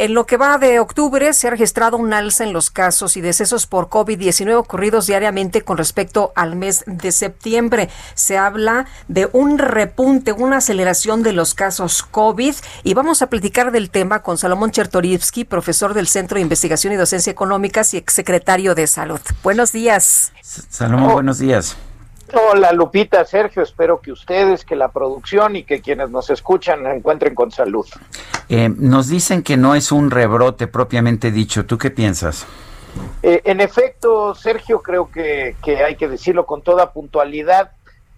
En lo que va de octubre se ha registrado un alza en los casos y decesos por COVID-19 ocurridos diariamente con respecto al mes de septiembre. Se habla de un repunte, una aceleración de los casos COVID y vamos a platicar del tema con Salomón Chertorivsky, profesor del Centro de Investigación y Docencia Económicas y exsecretario de Salud. Buenos días. Salomón, buenos días. Hola Lupita, Sergio, espero que ustedes, que la producción y que quienes nos escuchan encuentren con salud. Eh, nos dicen que no es un rebrote propiamente dicho, ¿tú qué piensas? Eh, en efecto, Sergio, creo que, hay que decirlo con toda puntualidad.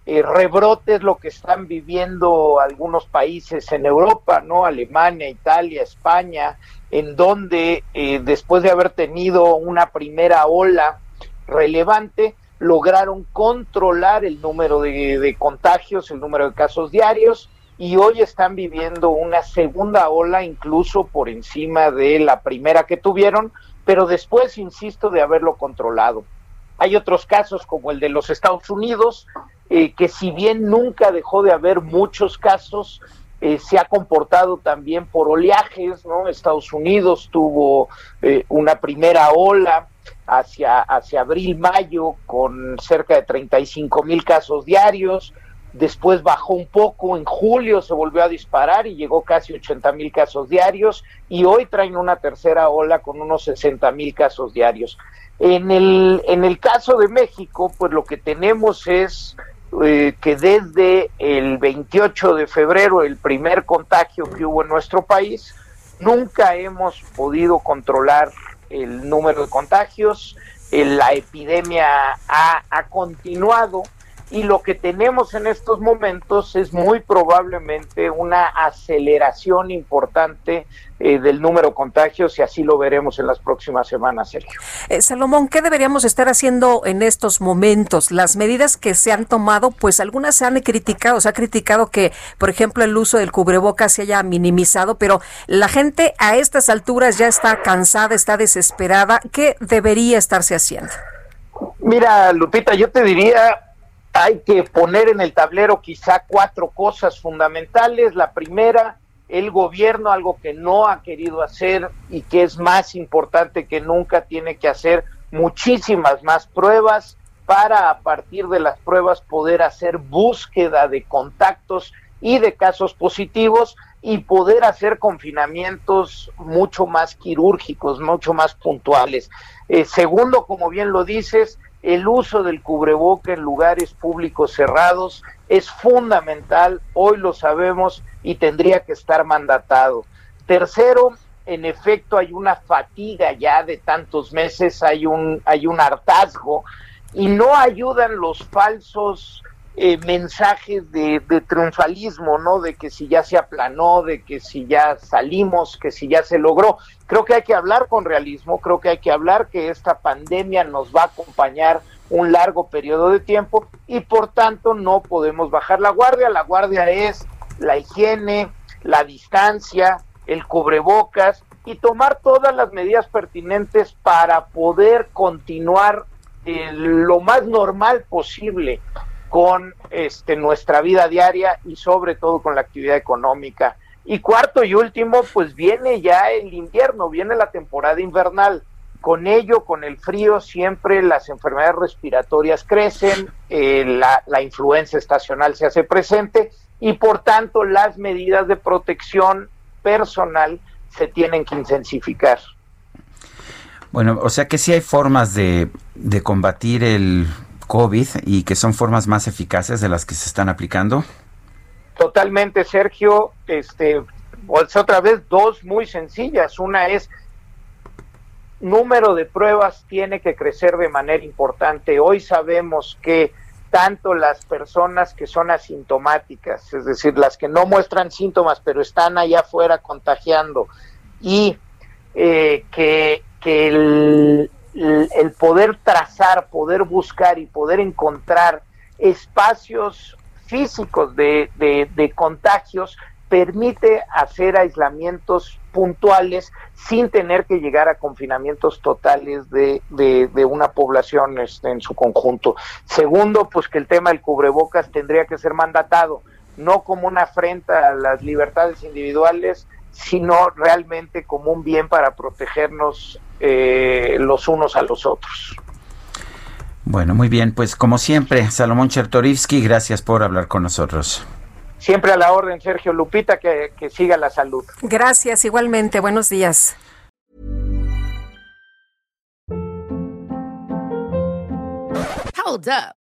Eh, rebrote es lo que están viviendo algunos países en Europa, ¿no? Alemania, Italia, España, en donde después de haber tenido una primera ola relevante, lograron controlar el número de, contagios, el número de casos diarios, y hoy están viviendo una segunda ola incluso por encima de la primera que tuvieron, pero después, insisto, de haberlo controlado. Hay otros casos como el de los Estados Unidos, eh, que si bien nunca dejó de haber muchos casos, eh, se ha comportado también por oleajes, ¿no? Estados Unidos tuvo eh, una primera ola hacia, hacia abril, mayo, con cerca de 35 mil casos diarios. Después bajó un poco, en julio se volvió a disparar y llegó casi 80 mil casos diarios y hoy traen una tercera ola con unos 60 mil casos diarios. En el, en el caso de México, pues lo que tenemos es eh, que desde el 28 de febrero, el primer contagio que hubo en nuestro país, nunca hemos podido controlar el número de contagios, la epidemia ha, ha continuado y lo que tenemos en estos momentos es muy probablemente una aceleración importante eh, del número de contagios y así lo veremos en las próximas semanas, Sergio. Eh, Salomón, ¿qué deberíamos estar haciendo en estos momentos? Las medidas que se han tomado, pues algunas se han criticado, se ha criticado que, por ejemplo, el uso del cubrebocas se haya minimizado, pero la gente a estas alturas ya está cansada, está desesperada. ¿Qué debería estarse haciendo? Mira, Lupita, yo te diría, hay que poner en el tablero quizá cuatro cosas fundamentales. La primera, el gobierno, algo que no ha querido hacer y que es más importante que nunca, tiene que hacer muchísimas más pruebas para a partir de las pruebas poder hacer búsqueda de contactos y de casos positivos y poder hacer confinamientos mucho más quirúrgicos, mucho más puntuales. Eh, segundo, como bien lo dices, el uso del cubreboca en lugares públicos cerrados es fundamental, hoy lo sabemos y tendría que estar mandatado. Tercero, en efecto hay una fatiga ya de tantos meses, hay un, hay un hartazgo y no ayudan los falsos eh, mensajes de, triunfalismo, ¿no? De que si ya se aplanó, de que si ya salimos, que si ya se logró. Creo que hay que hablar con realismo, creo que hay que hablar que esta pandemia nos va a acompañar un largo periodo de tiempo y por tanto no podemos bajar la guardia. La guardia es la higiene, la distancia, el cubrebocas y tomar todas las medidas pertinentes para poder continuar eh, lo más normal posible con este, nuestra vida diaria y sobre todo con la actividad económica. Y cuarto y último, pues viene ya el invierno, viene la temporada invernal. Con ello, con el frío, siempre las enfermedades respiratorias crecen, eh, la, la influenza estacional se hace presente y por tanto las medidas de protección personal se tienen que intensificar. Bueno, o sea que sí hay formas de, de combatir el COVID y que son formas más eficaces de las que se están aplicando? Totalmente, Sergio. Este, otra vez dos muy sencillas. Una es número de pruebas tiene que crecer de manera importante. Hoy sabemos que tanto las personas que son asintomáticas, es decir, las que no muestran síntomas pero están allá afuera contagiando, y eh, que, el, poder trazar, poder buscar y poder encontrar espacios físicos de, de contagios permite hacer aislamientos puntuales sin tener que llegar a confinamientos totales de, de, una población este, en su conjunto. Segundo, pues que el tema del cubrebocas tendría que ser mandatado, no como una afrenta a las libertades individuales, sino realmente como un bien para protegernos eh, los unos a los otros. Bueno, muy bien, pues como siempre, Salomón Chertorivsky, gracias por hablar con nosotros. Siempre a la orden, Sergio Lupita, que, que siga la salud. Gracias, igualmente. Buenos días. Hold up.